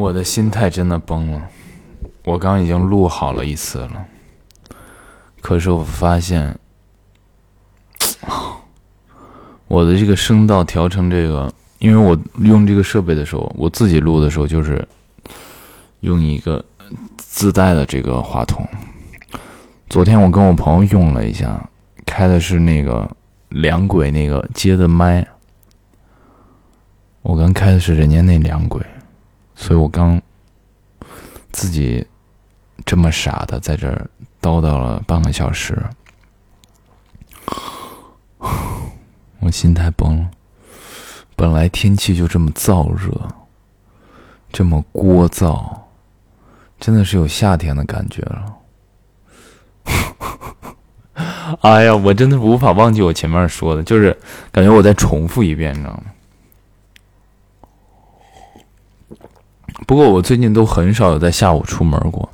我的心态真的崩了。我刚已经录好了一次了，可是我发现，我的这个声道调成这个，因为我用这个设备的时候，我自己录的时候就是用一个自带的这个话筒。昨天我跟我朋友用了一下，开的是那个两轨那个接的麦，我刚开的是人家那两轨。所以我刚自己这么傻的在这儿叨叨了半个小时，我心态崩了。本来天气就这么燥热，这么聒噪，真的是有夏天的感觉了。哎呀，我真的无法忘记我前面说的，就是感觉我再重复一遍，你知道吗？不过我最近都很少有在下午出门过，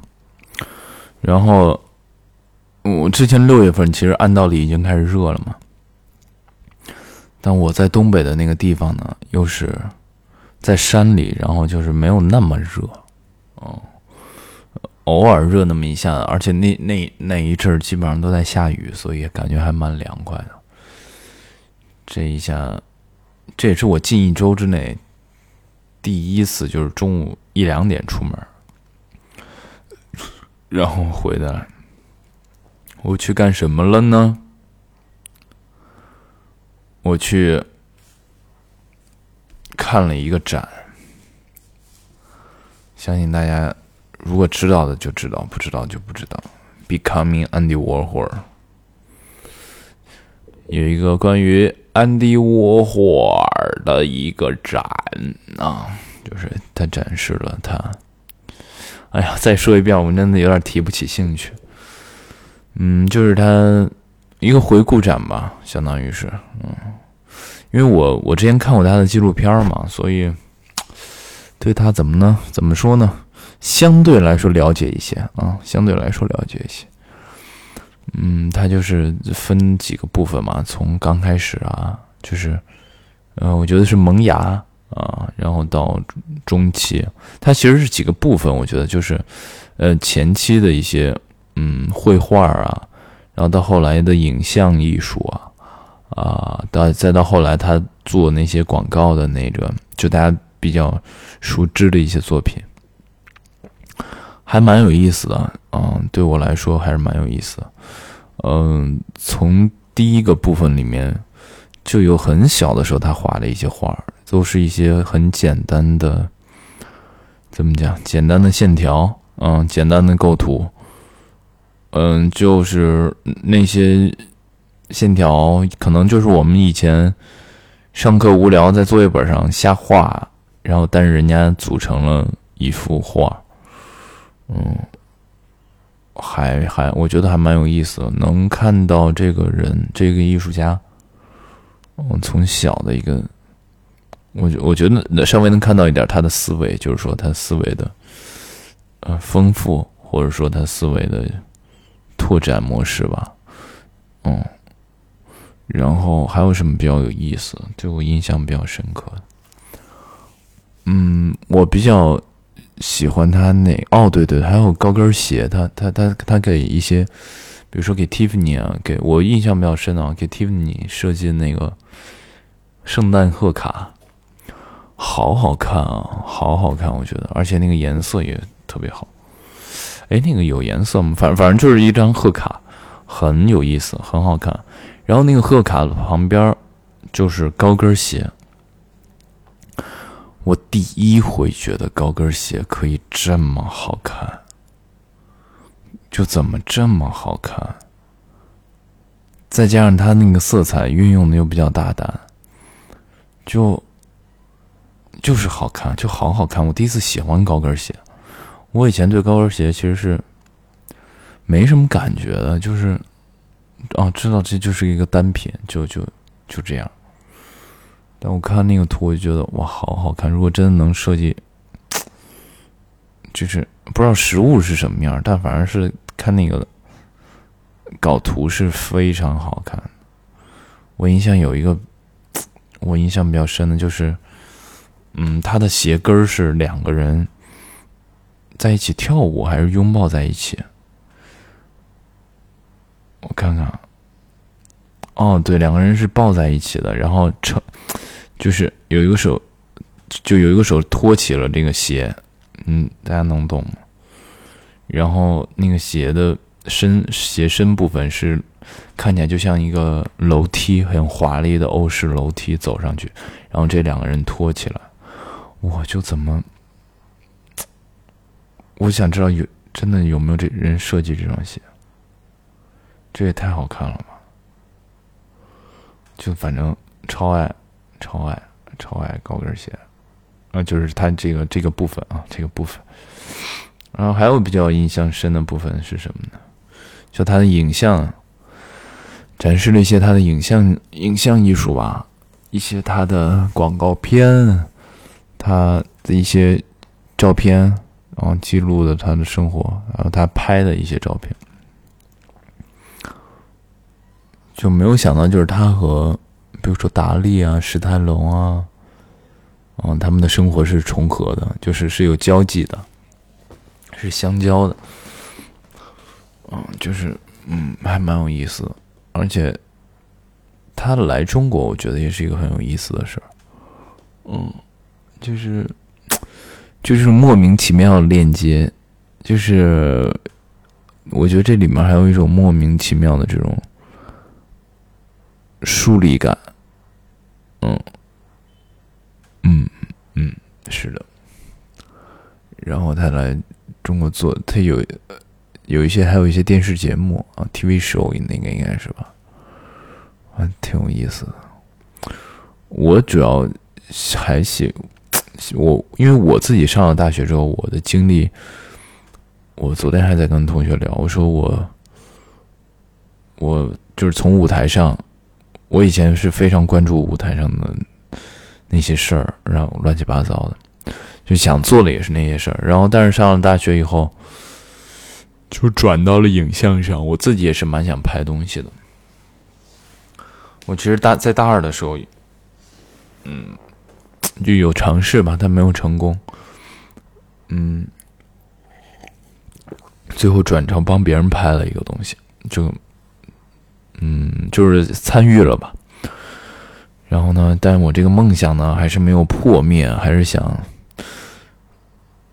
然后我之前六月份其实按道理已经开始热了嘛，但我在东北的那个地方呢，又是在山里，然后就是没有那么热，哦，偶尔热那么一下，而且那那那一阵基本上都在下雨，所以感觉还蛮凉快的。这一下，这也是我近一周之内。第一次就是中午一两点出门，然后回来，我去干什么了呢？我去看了一个展，相信大家如果知道的就知道，不知道就不知道。Becoming Andy Warhol 有一个关于。安迪沃霍尔的一个展啊，就是他展示了他。哎呀，再说一遍，我真的有点提不起兴趣。嗯，就是他一个回顾展吧，相当于是，嗯，因为我我之前看过他的纪录片嘛，所以对他怎么呢？怎么说呢？相对来说了解一些啊，相对来说了解一些。嗯，它就是分几个部分嘛，从刚开始啊，就是，呃，我觉得是萌芽啊，然后到中期，它其实是几个部分，我觉得就是，呃，前期的一些嗯绘画啊，然后到后来的影像艺术啊，啊，到再到后来他做那些广告的那个，就大家比较熟知的一些作品，还蛮有意思的，嗯，对我来说还是蛮有意思的。嗯，从第一个部分里面，就有很小的时候他画的一些画，都是一些很简单的，怎么讲？简单的线条，嗯，简单的构图，嗯，就是那些线条，可能就是我们以前上课无聊在作业本上瞎画，然后但是人家组成了一幅画，嗯。还还，我觉得还蛮有意思的，能看到这个人，这个艺术家，嗯，从小的一个，我我觉得稍微能看到一点他的思维，就是说他思维的，呃，丰富，或者说他思维的拓展模式吧，嗯，然后还有什么比较有意思，对我印象比较深刻的，嗯，我比较。喜欢他那哦，对对，还有高跟鞋，他他他他给一些，比如说给 Tiffany 啊，给我印象比较深的啊，给 Tiffany 设计的那个圣诞贺卡，好好看啊，好好看，我觉得，而且那个颜色也特别好。哎，那个有颜色吗？反反正就是一张贺卡，很有意思，很好看。然后那个贺卡的旁边就是高跟鞋。我第一回觉得高跟鞋可以这么好看，就怎么这么好看？再加上它那个色彩运用的又比较大胆，就就是好看，就好好看。我第一次喜欢高跟鞋，我以前对高跟鞋其实是没什么感觉的，就是哦，知道这就是一个单品，就就就这样。但我看那个图，我就觉得哇，好好看！如果真的能设计，就是不知道实物是什么样，但反正是看那个搞图是非常好看。我印象有一个，我印象比较深的就是，嗯，他的鞋跟是两个人在一起跳舞，还是拥抱在一起？我看看，哦，对，两个人是抱在一起的，然后成，就是有一个手，就有一个手托起了这个鞋，嗯，大家能懂吗？然后那个鞋的身鞋身部分是看起来就像一个楼梯，很华丽的欧式楼梯走上去，然后这两个人托起来，我就怎么，我想知道有真的有没有这人设计这双鞋。这也太好看了吧！就反正超爱，超爱，超爱高跟鞋，啊，就是它这个这个部分啊，这个部分。然后还有比较印象深的部分是什么呢？就它的影像，展示了一些它的影像影像艺术吧，一些它的广告片，它的一些照片，然后记录的他的生活，然后他拍的一些照片。就没有想到，就是他和，比如说达利啊、史泰龙啊，嗯，他们的生活是重合的，就是是有交集的，是相交的，嗯，就是嗯，还蛮有意思的，而且他来中国，我觉得也是一个很有意思的事儿，嗯，就是就是莫名其妙的链接，就是我觉得这里面还有一种莫名其妙的这种。疏离感，嗯，嗯嗯，是的。然后他来中国做，他有有一些，还有一些电视节目啊，TV show 那个应该是吧，还，挺有意思的。我主要还喜我，因为我自己上了大学之后，我的经历，我昨天还在跟同学聊，我说我我就是从舞台上。我以前是非常关注舞台上的那些事儿，然后乱七八糟的，就想做的也是那些事儿。然后，但是上了大学以后，就转到了影像上。我自己也是蛮想拍东西的。我其实大在大二的时候，嗯，就有尝试吧，但没有成功。嗯，最后转成帮别人拍了一个东西，就。嗯，就是参与了吧，然后呢，但我这个梦想呢，还是没有破灭，还是想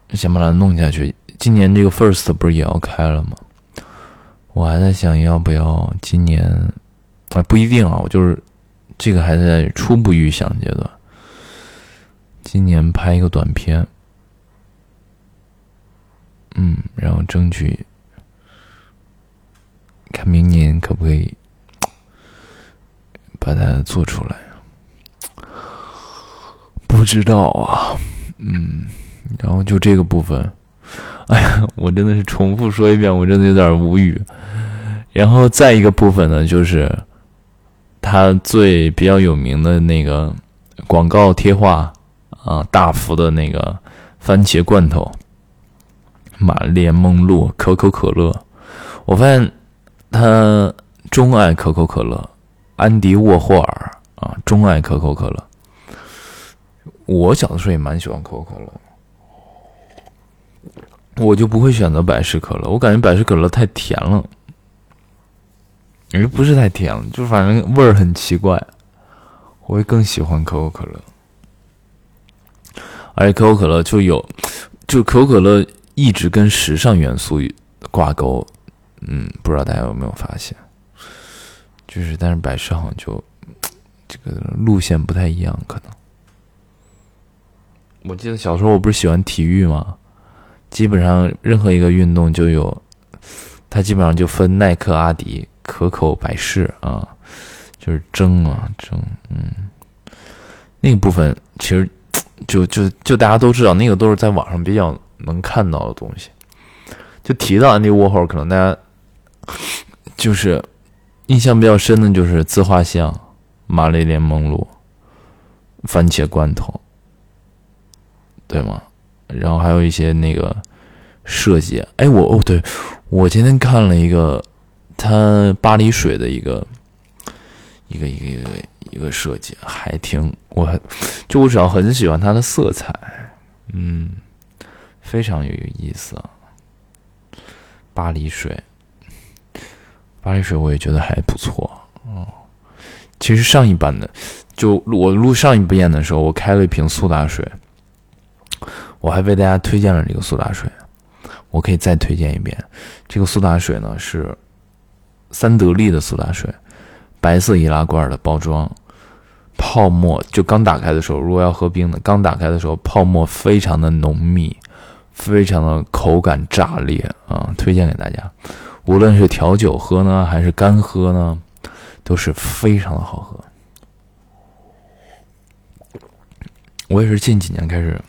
想把它弄下去。今年这个 First 不是也要开了吗？我还在想要不要今年，啊，不一定啊，我就是这个还在初步预想阶段。今年拍一个短片，嗯，然后争取看明年可不可以。把它做出来，不知道啊，嗯，然后就这个部分，哎呀，我真的是重复说一遍，我真的有点无语。然后再一个部分呢，就是他最比较有名的那个广告贴画啊，大幅的那个番茄罐头，玛莲梦露可口可乐，我发现他钟爱可口可乐。安迪沃霍尔啊，钟爱可口可乐。我小的时候也蛮喜欢可口可乐，我就不会选择百事可乐。我感觉百事可乐太甜了，也不是太甜了，就反正味儿很奇怪。我会更喜欢可口可乐，而且可口可乐就有，就可口可乐一直跟时尚元素挂钩。嗯，不知道大家有没有发现？就是，但是百事好像就这个路线不太一样，可能。我记得小时候我不是喜欢体育吗？基本上任何一个运动就有，它基本上就分耐克、阿迪、可口、百事啊，就是争啊争，嗯，那个部分其实就就就大家都知道，那个都是在网上比较能看到的东西。就提到安迪沃霍尔，可能大家就是。印象比较深的就是自画像、玛丽莲梦露、番茄罐头，对吗？然后还有一些那个设计。哎，我哦，对，我今天看了一个他巴黎水的一个一个一个一个一个设计，还挺，我就我只要很喜欢它的色彩，嗯，非常有意思啊。巴黎水，巴黎水我也觉得还不错。哦，其实上一版的，就我录上一遍的时候，我开了一瓶苏打水，我还为大家推荐了这个苏打水。我可以再推荐一遍，这个苏打水呢是三得利的苏打水，白色易拉罐的包装，泡沫就刚打开的时候，如果要喝冰的，刚打开的时候泡沫非常的浓密，非常的口感炸裂啊！推荐给大家，无论是调酒喝呢，还是干喝呢，都是非常的好喝。我也是近几年开始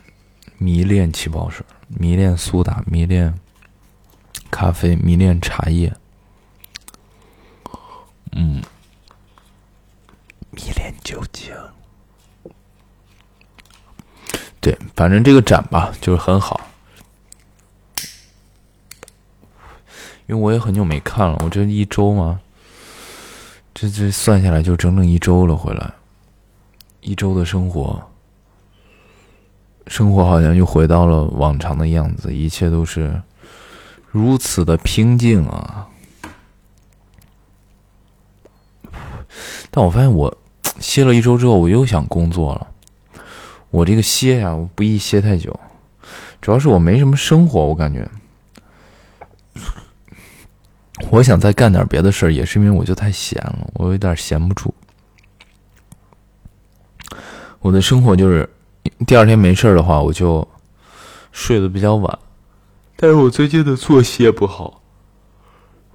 迷恋气泡水。迷恋苏打，迷恋咖啡，迷恋茶叶，嗯，迷恋酒精。对，反正这个展吧，就是很好。因为我也很久没看了，我这一周嘛，这这算下来就整整一周了，回来一周的生活。生活好像又回到了往常的样子，一切都是如此的平静啊！但我发现，我歇了一周之后，我又想工作了。我这个歇呀，我不宜歇太久，主要是我没什么生活，我感觉。我想再干点别的事儿，也是因为我就太闲了，我有点闲不住。我的生活就是。第二天没事儿的话，我就睡得比较晚。但是我最近的作息也不好，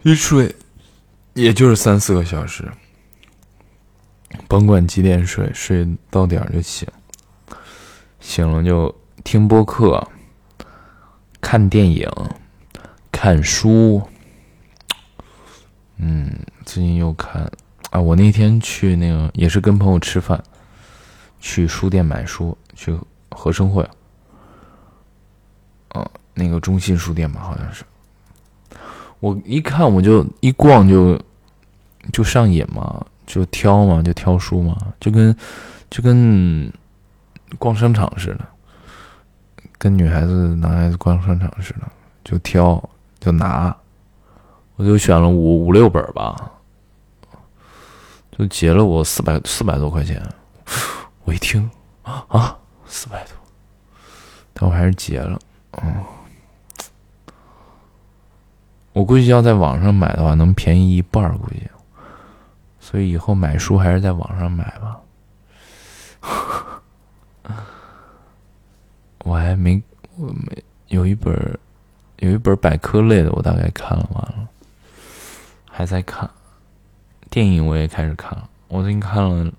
一睡也就是三四个小时，甭管几点睡，睡到点儿就醒。醒了就听播客、看电影、看书。最近又看啊，我那天去那个也是跟朋友吃饭，去书店买书。去和生汇，嗯，那个中信书店吧，好像是。我一看，我就一逛就就上瘾嘛，就挑嘛，就挑书嘛，就跟就跟逛商场似的，跟女孩子、男孩子逛商场似的，就挑就拿，我就选了五五六本吧，就结了我四百四百多块钱。我一听啊啊！四百多，但我还是结了。嗯，我估计要在网上买的话，能便宜一半估计。所以以后买书还是在网上买吧。我还没，我没有一本，有一本百科类的，我大概看了完了，还在看。电影我也开始看了，我最近看了，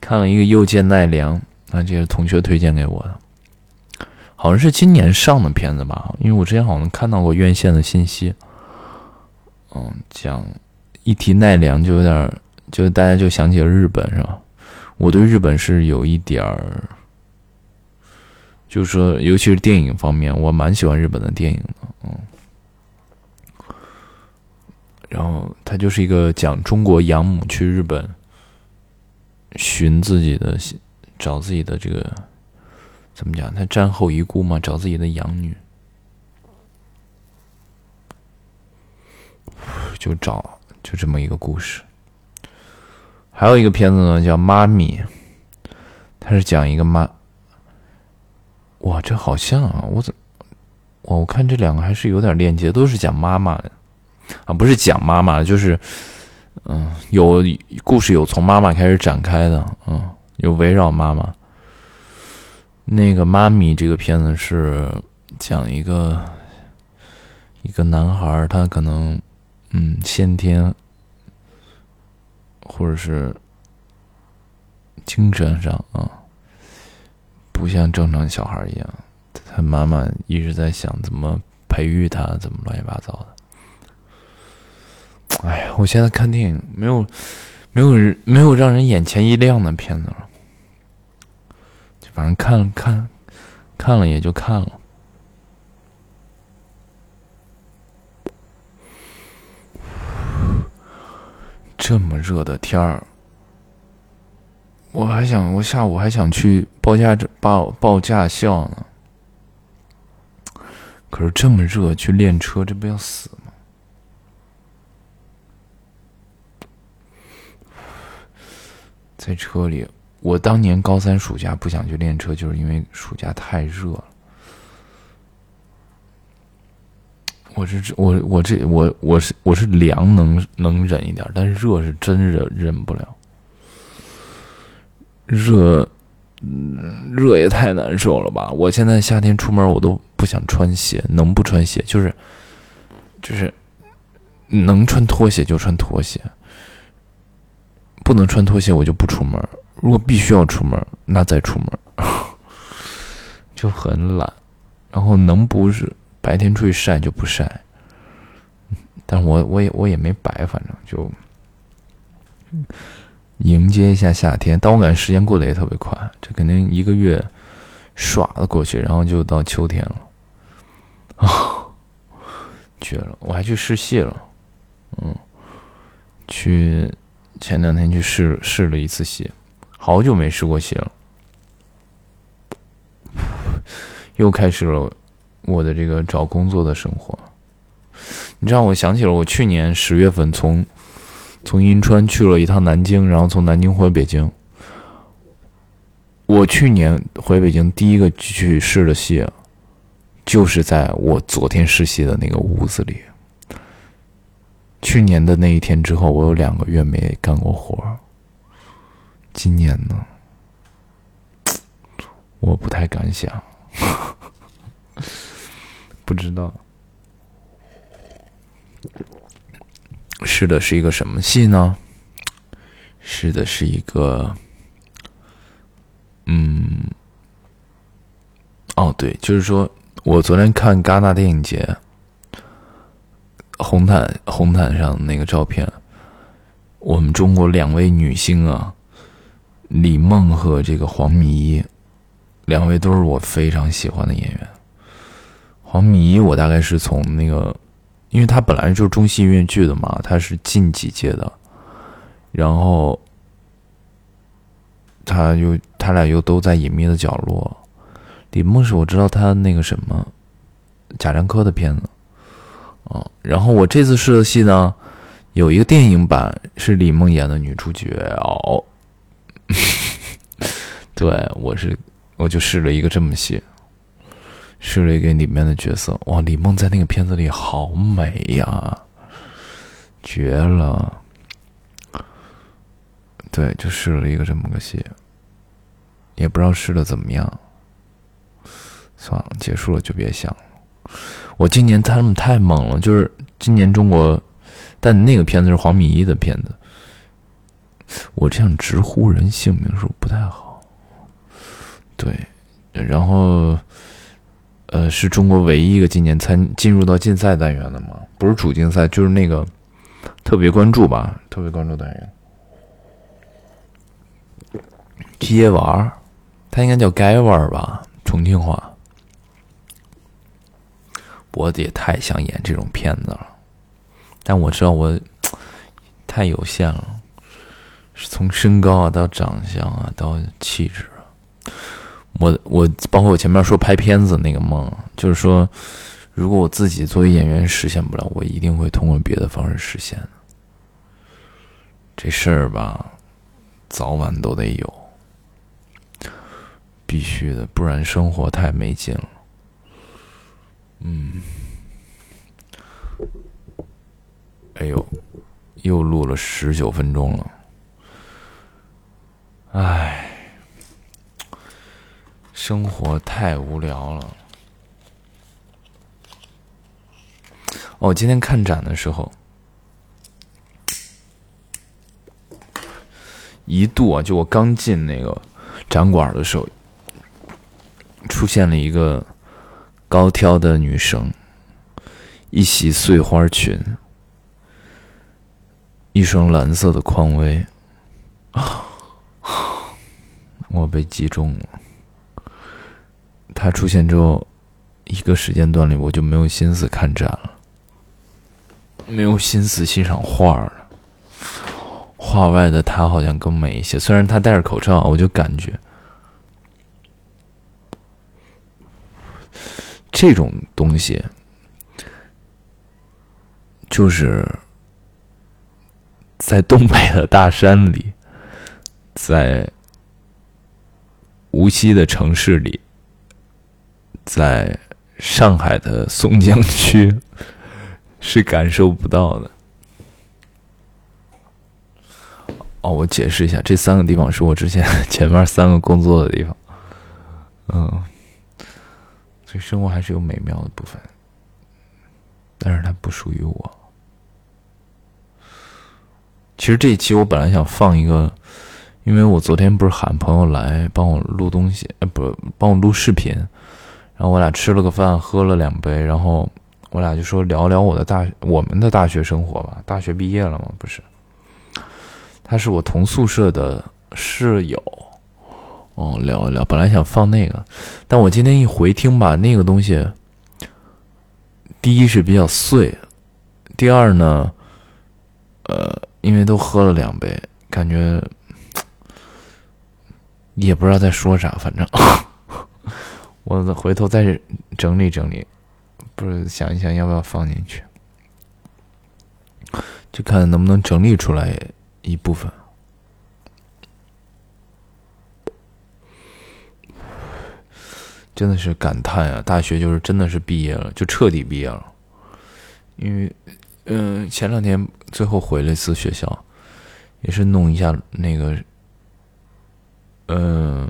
看了一个《又见奈良》。那这是同学推荐给我的，好像是今年上的片子吧？因为我之前好像看到过院线的信息。嗯，讲一提奈良就有点，就大家就想起了日本，是吧？我对日本是有一点儿，就是说，尤其是电影方面，我蛮喜欢日本的电影的。嗯，然后他就是一个讲中国养母去日本寻自己的。找自己的这个怎么讲？他战后遗孤嘛，找自己的养女，就找就这么一个故事。还有一个片子呢，叫《妈咪》，他是讲一个妈。哇，这好像啊！我怎我我看这两个还是有点链接，都是讲妈妈的啊，不是讲妈妈，就是嗯，有故事有从妈妈开始展开的，嗯。有围绕妈妈，那个妈咪这个片子是讲一个一个男孩，他可能嗯先天或者是精神上啊，不像正常小孩一样，他妈妈一直在想怎么培育他，怎么乱七八糟的。哎呀，我现在看电影没有没有人没有让人眼前一亮的片子了。反正看了看，看了也就看了。这么热的天儿，我还想，我下午还想去报驾报报驾校呢。可是这么热去练车，这不要死吗？在车里，我当年高三暑假不想去练车，就是因为暑假太热了。我是我我这我我是我是凉能能忍一点，但是热是真忍忍不了。热，热也太难受了吧！我现在夏天出门我都不想穿鞋，能不穿鞋就是就是能穿拖鞋就穿拖鞋，不能穿拖鞋我就不出门。如果必须要出门，那再出门，就很懒。然后能不是。白天出去晒就不晒，但我我也我也没白，反正就迎接一下夏天。但我感觉时间过得也特别快，这肯定一个月唰的过去，然后就到秋天了，啊，绝了！我还去试戏了，嗯，去前两天去试试了一次戏，好久没试过戏了，又开始了。我的这个找工作的生活，你知道，我想起了我去年十月份从从银川去了一趟南京，然后从南京回北京。我去年回北京第一个去试的戏，就是在我昨天试戏的那个屋子里。去年的那一天之后，我有两个月没干过活儿今年呢，我不太敢想。不知道，试的是一个什么戏呢？试的是一个，嗯，哦，对，就是说我昨天看戛纳电影节红毯红毯上那个照片，我们中国两位女星啊，李梦和这个黄米一，两位都是我非常喜欢的演员。黄米一，我大概是从那个，因为他本来就是中戏音乐剧的嘛，他是近几届的，然后他又他俩又都在隐秘的角落。李梦是我知道他那个什么贾樟柯的片子，哦，然后我这次试的戏呢，有一个电影版是李梦演的女主角哦，对我是我就试了一个这么戏。试了一个里面的角色，哇！李梦在那个片子里好美呀，绝了。对，就试了一个这么个戏，也不知道试的怎么样。算了，结束了就别想了。我今年他们太猛了，就是今年中国，但那个片子是黄米一的片子。我这样直呼人姓名是不是不太好？对，然后。呃，是中国唯一一个今年参进入到竞赛单元的吗？不是主竞赛，就是那个特别关注吧，特别关注单元。街玩儿，他应该叫街玩儿吧，重庆话。我也太想演这种片子了，但我知道我 太有限了，从身高啊到长相啊到气质。我我包括我前面说拍片子那个梦，就是说，如果我自己作为演员实现不了，我一定会通过别的方式实现。这事儿吧，早晚都得有，必须的，不然生活太没劲了。嗯，哎呦，又录了十九分钟了，唉。生活太无聊了。哦，今天看展的时候，一度啊，就我刚进那个展馆的时候，出现了一个高挑的女生，一袭碎花裙，一双蓝色的匡威，啊，我被击中了。他出现之后，一个时间段里我就没有心思看展了，没有心思欣赏画了。画外的他好像更美一些，虽然他戴着口罩，我就感觉这种东西，就是在东北的大山里，在无锡的城市里，在上海的松江区是感受不到的。哦，我解释一下，这三个地方是我之前 前面三个工作的地方。嗯，所以生活还是有美妙的部分，但是它不属于我。其实这一期我本来想放一个，因为我昨天不是喊朋友来帮我录东西，呃，不，帮我录视频，然后我俩吃了个饭，喝了两杯，然后我俩就说聊聊我的大我们的大学生活吧。大学毕业了嘛，不是？他是我同宿舍的室友。哦，聊一聊。本来想放那个，但我今天一回听吧，那个东西，第一是比较碎，第二呢，呃，因为都喝了两杯，感觉也不知道在说啥，反正 我回头再整理整理，不是想一想要不要放进去，就看能不能整理出来一部分。真的是感叹啊！大学就是真的是毕业了，就彻底毕业了。因为，嗯，前两天最后回了一次学校，也是弄一下那个，嗯，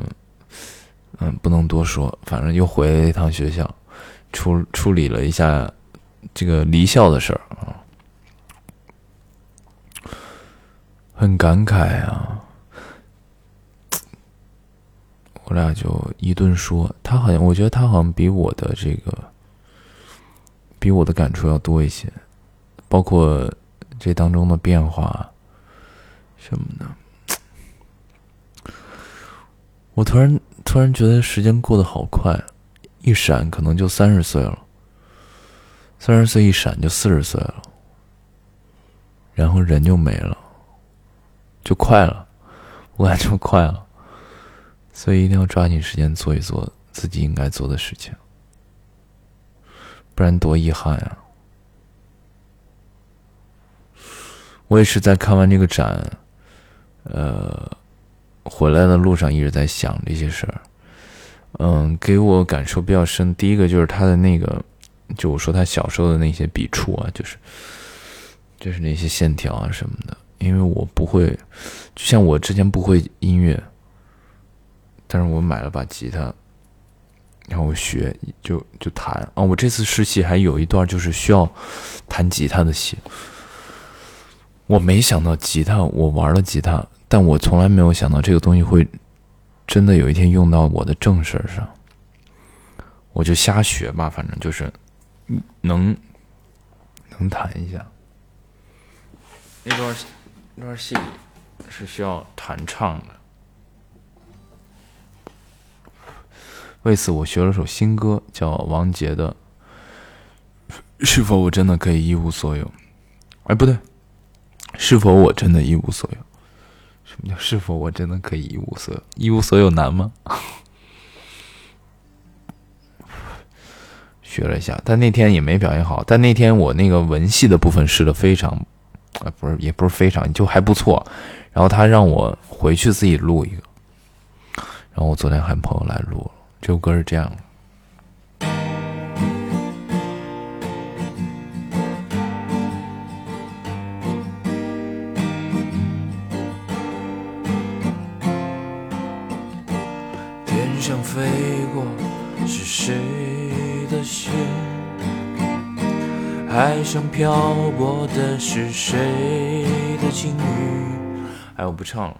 嗯，不能多说，反正又回了一趟学校，处处理了一下这个离校的事儿啊，很感慨啊。我俩就一顿说，他好像，我觉得他好像比我的这个，比我的感触要多一些，包括这当中的变化什么的。我突然突然觉得时间过得好快，一闪可能就三十岁了，三十岁一闪就四十岁了，然后人就没了，就快了，我感觉快了。所以一定要抓紧时间做一做自己应该做的事情，不然多遗憾啊！我也是在看完这个展，呃，回来的路上一直在想这些事儿。嗯，给我感受比较深。第一个就是他的那个，就我说他小时候的那些笔触啊，就是就是那些线条啊什么的。因为我不会，就像我之前不会音乐。但是我买了把吉他，然后我学就就弹啊！我这次试戏还有一段就是需要弹吉他的戏。我没想到吉他，我玩了吉他，但我从来没有想到这个东西会真的有一天用到我的正事儿上。我就瞎学吧，反正就是能能弹一下。那段那段戏是需要弹唱的。为此，我学了首新歌，叫王杰的《是否我真的可以一无所有》。哎，不对，是否我真的一无所有？什么叫是否我真的可以一无所有？一无所有难吗？学了一下，但那天也没表现好。但那天我那个文戏的部分试的非常，啊，不是，也不是非常，就还不错。然后他让我回去自己录一个，然后我昨天喊朋友来录了。这首歌是这样。天上飞过是谁的心？海上漂泊的是谁的情侣？哎，我不唱了。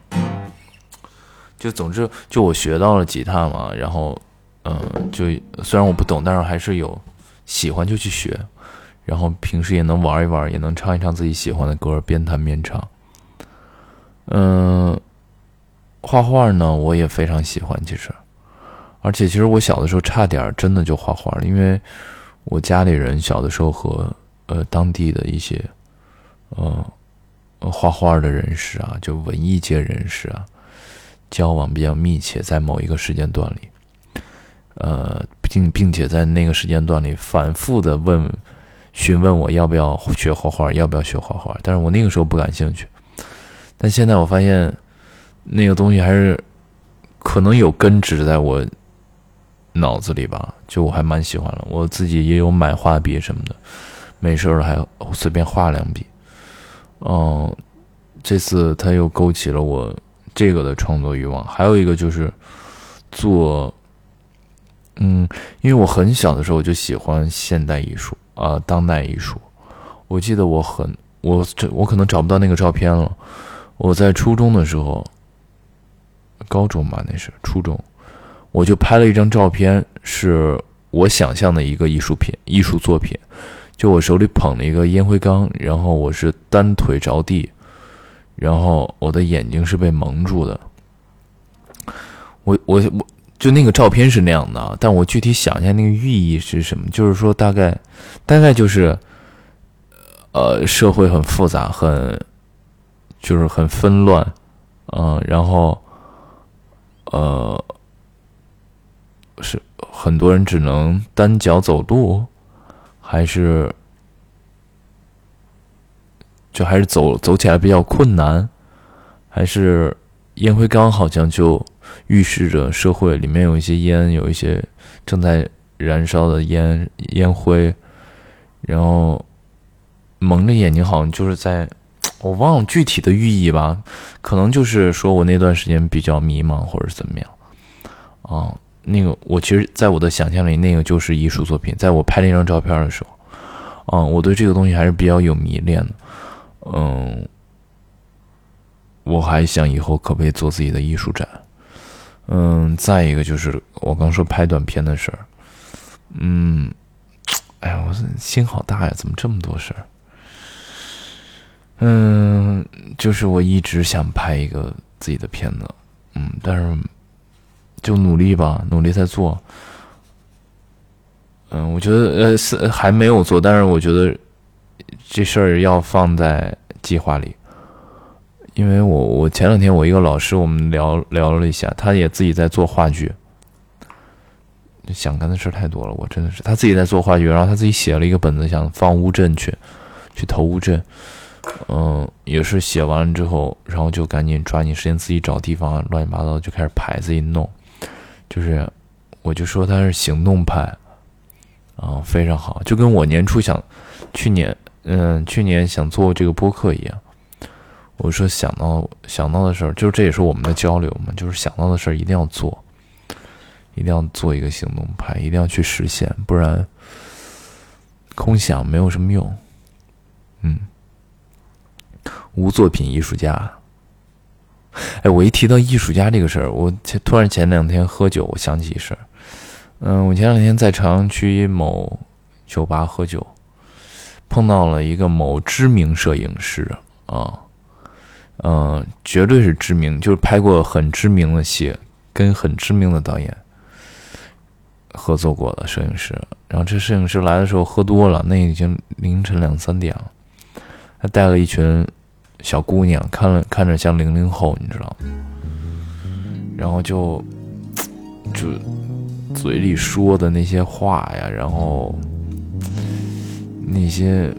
就总之，就我学到了吉他嘛，然后。嗯，就虽然我不懂，但是还是有喜欢就去学，然后平时也能玩一玩，也能唱一唱自己喜欢的歌，边弹边唱。嗯，画画呢，我也非常喜欢，其实，而且其实我小的时候差点真的就画画了，因为我家里人小的时候和呃当地的一些呃画画的人士啊，就文艺界人士啊，交往比较密切，在某一个时间段里。呃，并并且在那个时间段里反复的问询问我要不要学画画，要不要学画画。但是我那个时候不感兴趣，但现在我发现那个东西还是可能有根植在我脑子里吧，就我还蛮喜欢了。我自己也有买画笔什么的，没事了还随便画两笔。嗯，这次他又勾起了我这个的创作欲望。还有一个就是做。嗯，因为我很小的时候我就喜欢现代艺术啊，当代艺术。我记得我很，我这我可能找不到那个照片了。我在初中的时候，高中吧，那是初中，我就拍了一张照片，是我想象的一个艺术品、艺术作品。就我手里捧了一个烟灰缸，然后我是单腿着地，然后我的眼睛是被蒙住的。我我我。就那个照片是那样的，但我具体想一下那个寓意是什么？就是说大概，大概就是，呃，社会很复杂，很，就是很纷乱，嗯，然后，呃，是很多人只能单脚走路，还是，就还是走走起来比较困难，还是烟灰缸好像就。预示着社会里面有一些烟，有一些正在燃烧的烟烟灰，然后蒙着眼睛，好像就是在，我忘了具体的寓意吧，可能就是说我那段时间比较迷茫，或者怎么样啊？那个我其实，在我的想象里，那个就是艺术作品。在我拍那张照片的时候，啊，我对这个东西还是比较有迷恋的，嗯，我还想以后可不可以做自己的艺术展。嗯，再一个就是我刚说拍短片的事儿，嗯，哎呀，我心好大呀，怎么这么多事儿？嗯，就是我一直想拍一个自己的片子，嗯，但是就努力吧，努力在做。嗯，我觉得呃是还没有做，但是我觉得这事儿要放在计划里。因为我我前两天我一个老师我们聊聊了一下，他也自己在做话剧，想干的事太多了，我真的是他自己在做话剧，然后他自己写了一个本子，想放乌镇去，去投乌镇，嗯，也是写完了之后，然后就赶紧抓紧时间自己找地方，乱七八糟就开始排自己弄，就是我就说他是行动派，啊，非常好，就跟我年初想去年嗯去年想做这个播客一样。我说想到想到的事儿，就是这也是我们的交流嘛，就是想到的事儿一定要做，一定要做一个行动派，一定要去实现，不然空想没有什么用。嗯，无作品艺术家。哎，我一提到艺术家这个事儿，我突然前两天喝酒，我想起一事儿。嗯，我前两天在朝阳区某酒吧喝酒，碰到了一个某知名摄影师啊。嗯，绝对是知名，就是拍过很知名的戏，跟很知名的导演合作过的摄影师。然后这摄影师来的时候喝多了，那已经凌晨两三点了。他带了一群小姑娘，看了看着像零零后，你知道吗？然后就就嘴里说的那些话呀，然后那些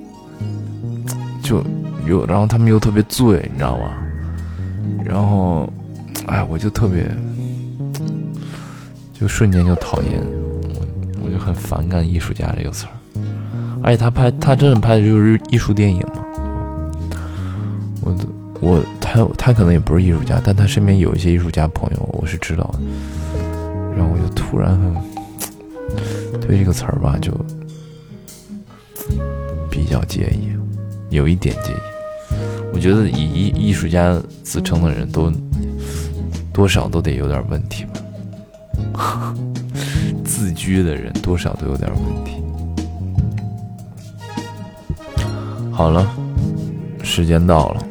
就。又，然后他们又特别醉，你知道吗？然后，哎，我就特别，就瞬间就讨厌，我我就很反感“艺术家”这个词儿。而且他拍，他真的拍的就是艺术电影嘛。我我他他可能也不是艺术家，但他身边有一些艺术家朋友，我是知道的。然后我就突然很对这个词儿吧，就比较介意，有一点介意。我觉得以艺艺术家自称的人都多少都得有点问题吧，自居的人多少都有点问题。好了，时间到了。